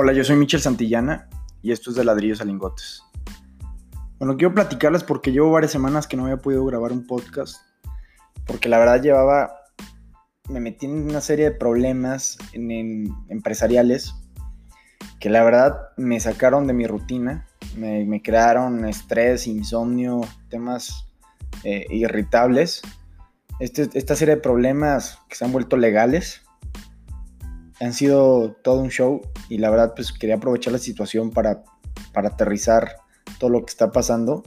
Hola, yo soy Michel Santillana y esto es de Ladrillos a Lingotes. Bueno, quiero platicarles porque llevo varias semanas que no había podido grabar un podcast. Porque la verdad llevaba. Me metí en una serie de problemas empresariales que la verdad me sacaron de mi rutina. Me, crearon estrés, insomnio, temas eh, irritables. Este, esta serie de problemas que se han vuelto legales han sido todo un show y la verdad pues quería aprovechar la situación para, para aterrizar todo lo que está pasando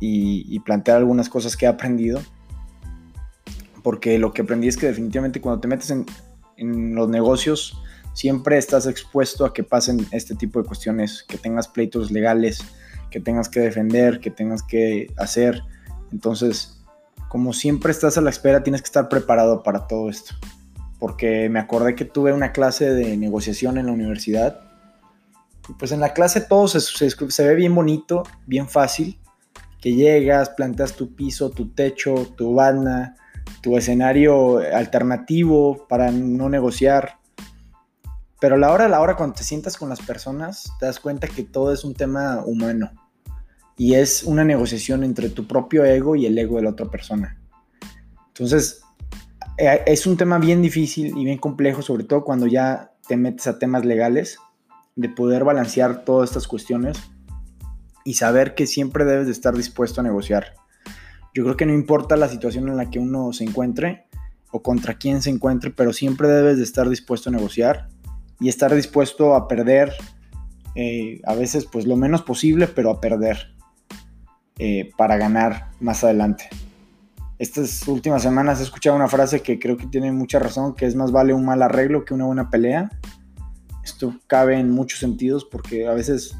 y, plantear algunas cosas que he aprendido. Porque lo que aprendí es que definitivamente cuando te metes en, en los negocios siempre estás expuesto a que pasen este tipo de cuestiones, que tengas pleitos legales, que tengas que defender, que tengas que hacer. Entonces, como siempre estás a la espera, tienes que estar preparado para todo esto porque me acordé que tuve una clase de negociación en la universidad. Y pues en la clase todo se, se, ve bien bonito, bien fácil, que llegas, planteas tu piso, tu techo, tu banda, tu escenario alternativo para no negociar. Pero la hora, la hora cuando te sientas con las personas, te das cuenta que todo es un tema humano. Y es una negociación entre tu propio ego y el ego de la otra persona. Entonces, es un tema bien difícil y bien complejo, sobre todo cuando ya te metes a temas legales, de poder balancear todas estas cuestiones y saber que siempre debes de estar dispuesto a negociar. Yo creo que no importa la situación en la que uno se encuentre o contra quién se encuentre, pero siempre debes de estar dispuesto a negociar y estar dispuesto a perder, eh, a veces pues lo menos posible, pero a perder eh, para ganar más adelante estas últimas semanas he escuchado una frase que creo que tiene mucha razón, que es más vale un mal arreglo que una buena pelea. Esto cabe en muchos sentidos porque a veces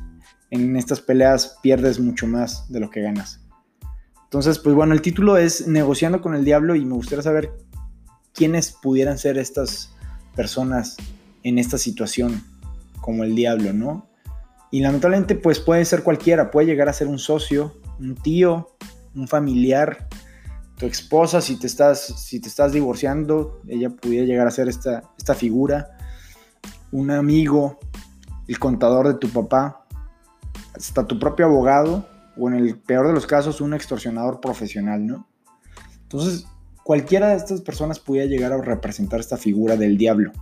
en estas peleas pierdes mucho más de lo que ganas. Entonces, pues bueno, el título es Negociando con el Diablo y me gustaría saber quiénes pudieran ser estas personas en esta situación como el diablo, ¿no? Y lamentablemente pues puede ser cualquiera, puede llegar a ser un socio, un tío, un familiar, tu esposa, si te estás, si te estás divorciando, ella pudiera llegar a ser esta, esta figura, un amigo, el contador de tu papá, hasta tu propio abogado, o en el peor de los casos, un extorsionador profesional, ¿no? Entonces, cualquiera de estas personas pudiera llegar a representar esta figura del diablo.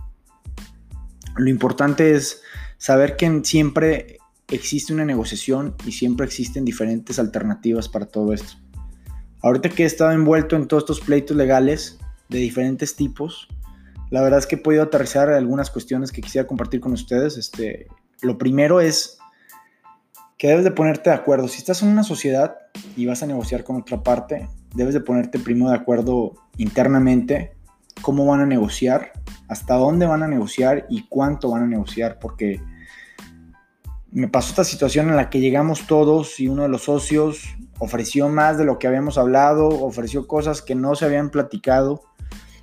Lo importante es saber que siempre existe una negociación y siempre existen diferentes alternativas para todo esto. Ahorita que he estado envuelto en todos estos pleitos legales de diferentes tipos, la verdad es que he podido aterrizar algunas cuestiones que quisiera compartir con ustedes. Este, lo primero es que debes de ponerte de acuerdo. Si estás en una sociedad y vas a negociar con otra parte, debes de ponerte primero de acuerdo internamente cómo van a negociar, hasta dónde van a negociar y cuánto van a negociar, porque me pasó esta situación en la que llegamos todos y uno de los socios ofreció más de lo que habíamos hablado, ofreció cosas que no se habían platicado.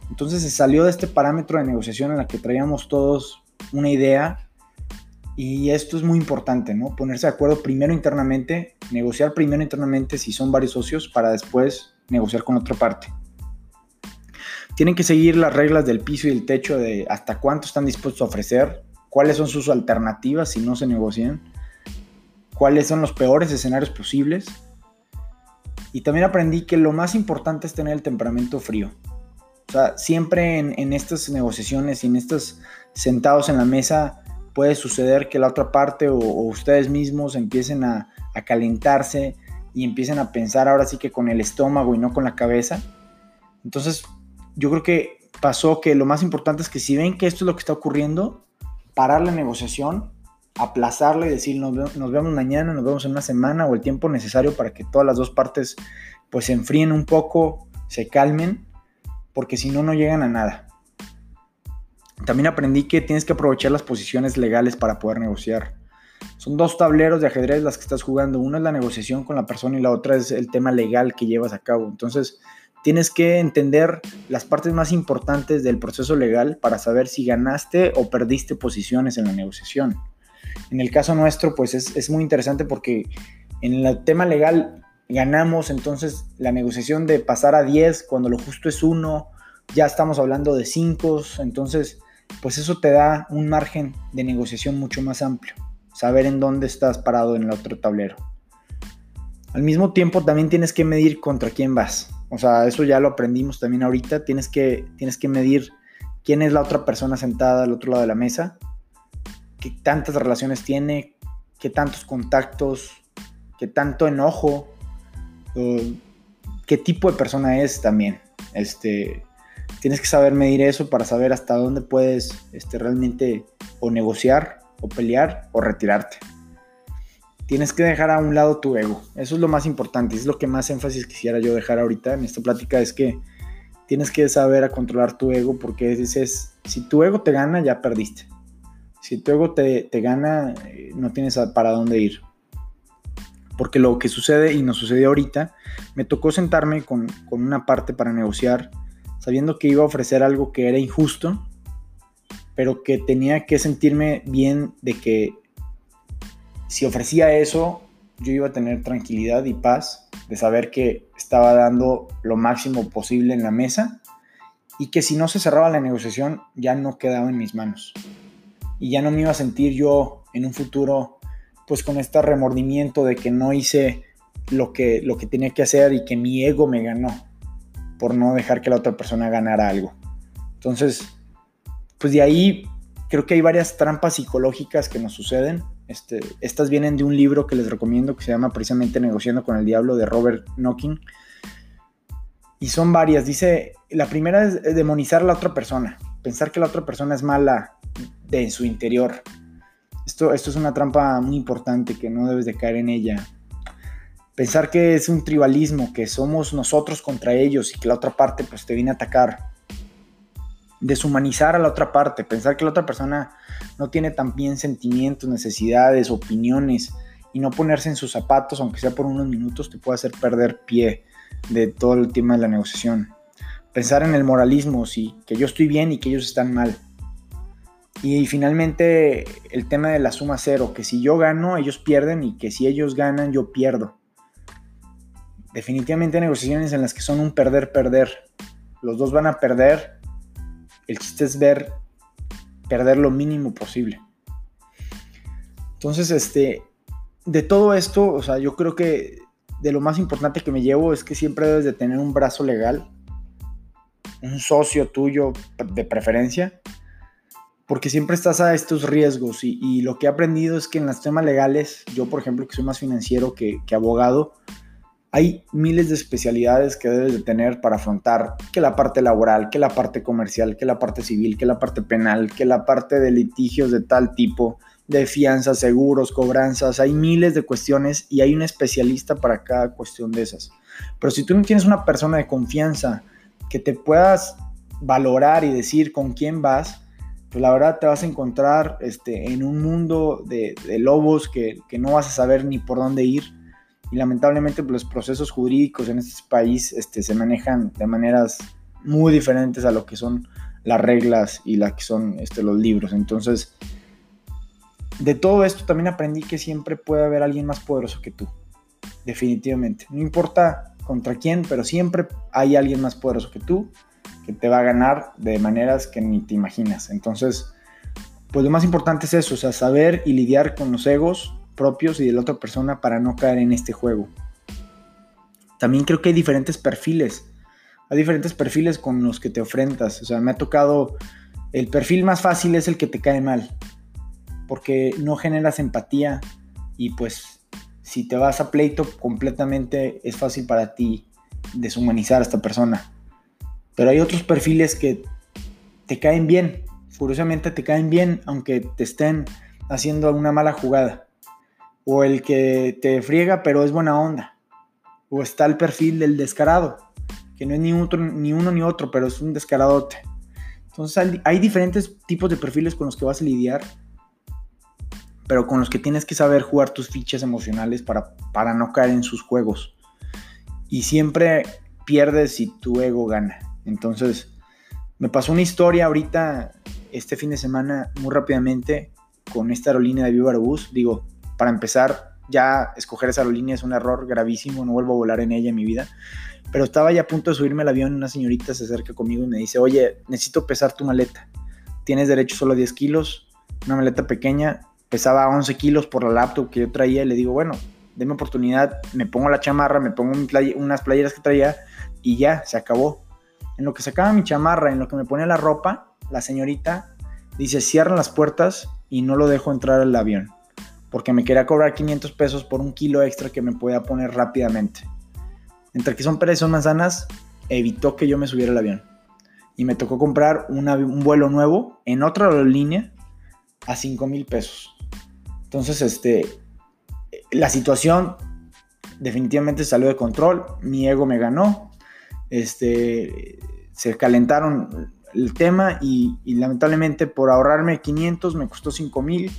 Entonces se salió de este parámetro de negociación en la que traíamos todos una idea y esto es muy importante, ¿no? Ponerse de acuerdo primero internamente, negociar primero internamente si son varios socios para después negociar con otra parte. Tienen que seguir las reglas del piso y el techo de hasta cuánto están dispuestos a ofrecer, cuáles son sus alternativas si no se negocian, cuáles son los peores escenarios posibles y también aprendí que lo más importante es tener el temperamento frío. O sea, siempre en, estas negociaciones y en estos sentados en la mesa puede suceder que la otra parte o, ustedes mismos empiecen a, a, calentarse y empiecen a pensar ahora sí que con el estómago y no con la cabeza. Entonces, yo creo que pasó que lo más importante es que si ven que esto es lo que está ocurriendo, parar la negociación aplazarlo y decir nos, vemos mañana, nos vemos en una semana o el tiempo necesario para que todas las dos partes pues se enfríen un poco, se calmen, porque si no, no llegan a nada. También aprendí que tienes que aprovechar las posiciones legales para poder negociar. Son dos tableros de ajedrez las que estás jugando. Una es la negociación con la persona y la otra es el tema legal que llevas a cabo. Entonces, tienes que entender las partes más importantes del proceso legal para saber si ganaste o perdiste posiciones en la negociación. En el caso nuestro, pues es, muy interesante porque en el tema legal ganamos entonces la negociación de pasar a 10 cuando lo justo es 1, ya estamos hablando de 5, entonces pues eso te da un margen de negociación mucho más amplio, saber en dónde estás parado en el otro tablero. Al mismo tiempo también tienes que medir contra quién vas. O sea, eso ya lo aprendimos también ahorita. Tienes que, tienes que medir quién es la otra persona sentada al otro lado de la mesa, qué tantas relaciones tiene, qué tantos contactos, qué tanto enojo, qué tipo de persona es también. Este, tienes que saber medir eso para saber hasta dónde puedes este, realmente o negociar, o pelear, o retirarte. Tienes que dejar a un lado tu ego. Eso es lo más importante. Es lo que más énfasis quisiera yo dejar ahorita en esta plática. Es que tienes que saber a controlar tu ego porque es, si tu ego te gana, ya perdiste. Si tu ego te, gana, eh, no tienes para dónde ir. Porque lo que sucede y nos sucedió ahorita, me tocó sentarme con, con una parte para negociar, sabiendo que iba a ofrecer algo que era injusto, pero que tenía que sentirme bien de que si ofrecía eso, yo iba a tener tranquilidad y paz de saber que estaba dando lo máximo posible en la mesa y que si no se cerraba la negociación ya no quedaba en mis manos. Y ya no me iba a sentir yo en un futuro pues con este remordimiento de que no hice lo que, lo que tenía que hacer y que mi ego me ganó por no dejar que la otra persona ganara algo. Entonces, pues de ahí creo que hay varias trampas psicológicas que nos suceden este, estas vienen de un libro que les recomiendo que se llama precisamente Negociando con el Diablo de Robert Knocking. Y son varias. Dice, la primera es demonizar a la otra persona, pensar que la otra persona es mala de su interior. Esto, esto es una trampa muy importante que no debes de caer en ella. Pensar que es un tribalismo, que somos nosotros contra ellos y que la otra parte pues te viene a atacar deshumanizar a la otra parte, pensar que la otra persona no tiene también sentimientos, necesidades, opiniones y no ponerse en sus zapatos, aunque sea por unos minutos, te puede hacer perder pie de todo el tema de la negociación. Pensar en el moralismo, sí, que yo estoy bien y que ellos están mal. Y finalmente el tema de la suma cero, que si yo gano, ellos pierden y que si ellos ganan, yo pierdo. Definitivamente negociaciones en las que son un perder-perder. Los dos van a perder el chiste es ver perder lo mínimo posible. Entonces, este, de todo esto, o sea, yo creo que de lo más importante que me llevo es que siempre debes de tener un brazo legal, un socio tuyo de preferencia, porque siempre estás a estos riesgos y, lo que he aprendido es que en los temas legales, yo por ejemplo que soy más financiero que, que abogado, hay miles de especialidades que debes de tener para afrontar que la parte laboral, que la parte comercial, que la parte civil, que la parte penal, que la parte de litigios de tal tipo, de fianzas, seguros, cobranzas. Hay miles de cuestiones y hay un especialista para cada cuestión de esas. Pero si tú no tienes una persona de confianza que te puedas valorar y decir con quién vas, pues la verdad te vas a encontrar este, en un mundo de, lobos que, que no vas a saber ni por dónde ir y lamentablemente pues, los procesos jurídicos en este país este, se manejan de maneras muy diferentes a lo que son las reglas y las que son este, los libros. Entonces, de todo esto también aprendí que siempre puede haber alguien más poderoso que tú. Definitivamente. No importa contra quién, pero siempre hay alguien más poderoso que tú que te va a ganar de maneras que ni te imaginas. Entonces, pues lo más importante es eso, o saber y lidiar con los egos propios y de la otra persona para no caer en este juego. También creo que hay diferentes perfiles. Hay diferentes perfiles con los que te ofrentas. O sea, me ha tocado... El perfil más fácil es el que te cae mal. Porque no generas empatía. Y pues si te vas a pleito completamente es fácil para ti deshumanizar a esta persona. Pero hay otros perfiles que te caen bien. Furiosamente te caen bien aunque te estén haciendo una mala jugada o el que te friega pero es buena onda, o está el perfil del descarado, que no es ni, uno ni otro, pero es un descaradote. Entonces hay, diferentes tipos de perfiles con los que vas a lidiar, pero con los que tienes que saber jugar tus fichas emocionales para, para no caer en sus juegos. Y siempre pierdes si tu ego gana. Entonces, me pasó una historia ahorita, este fin de semana, muy rápidamente, con esta aerolínea de Viva Aerobús. Digo, para empezar, ya escoger esa aerolínea es un error gravísimo, no vuelvo a volar en ella en mi vida. Pero estaba ya a punto de subirme al avión, una señorita se acerca conmigo y me dice, oye, necesito pesar tu maleta. tienes derecho solo a 10 kilos, una maleta pequeña, pesaba 11 kilos por la laptop que yo traía y le digo, bueno, denme oportunidad, me pongo la chamarra, me pongo unas playeras que traía y ya, se acabó. En lo que sacaba mi chamarra, en lo que me ponía la ropa, la señorita dice, cierran las puertas y no lo dejo entrar al avión, porque me quería cobrar 500 pesos por un kilo extra que me podía poner rápidamente. Entre que son peras y son manzanas, evitó que yo me subiera al avión. Y me tocó comprar un vuelo nuevo en otra aerolínea a 5 mil pesos. Entonces, este, la situación definitivamente salió de control, mi ego me ganó, este, se calentaron el tema y, lamentablemente por ahorrarme 500 me costó 5 mil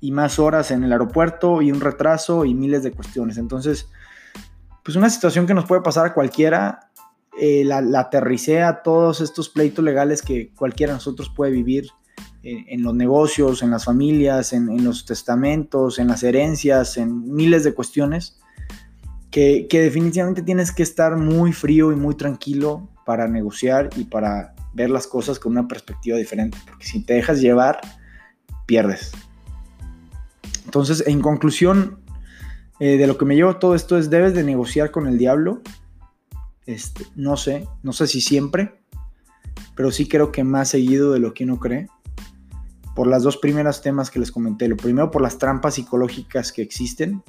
y más horas en el aeropuerto y un retraso y miles de cuestiones. Entonces, pues una situación que nos puede pasar a cualquiera, eh, la, la aterricé a todos estos pleitos legales que cualquiera de nosotros puede vivir en, los negocios, en las familias, en, los testamentos, en las herencias, en miles de cuestiones, que, definitivamente tienes que estar muy frío y muy tranquilo para negociar y para ver las cosas con una perspectiva diferente, porque si te dejas llevar, pierdes. Entonces, en conclusión, eh, de lo que me llevo todo esto es, debes de negociar con el diablo. Este, no sé, no sé si siempre, pero sí creo que más seguido de lo que uno cree por las dos primeras temas que les comenté. Lo primero por las trampas psicológicas que existen.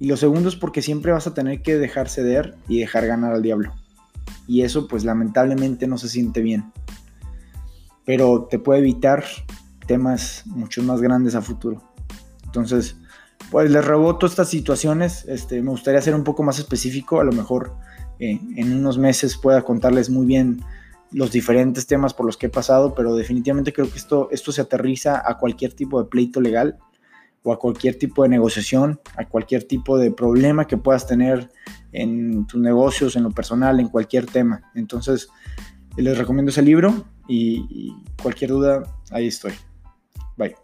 Y lo segundo es porque siempre vas a tener que dejar ceder y dejar ganar al diablo. Y eso pues lamentablemente no se siente bien. Pero te puede evitar temas mucho más grandes a futuro. Entonces, pues les reboto estas situaciones. Este, me gustaría ser un poco más específico. A lo mejor eh, en unos meses pueda contarles muy bien los diferentes temas por los que he pasado, pero definitivamente creo que esto, esto se aterriza a cualquier tipo de pleito legal o a cualquier tipo de negociación, a cualquier tipo de problema que puedas tener en tus negocios, en lo personal, en cualquier tema. Entonces, les recomiendo ese libro y, y cualquier duda, ahí estoy. Bye.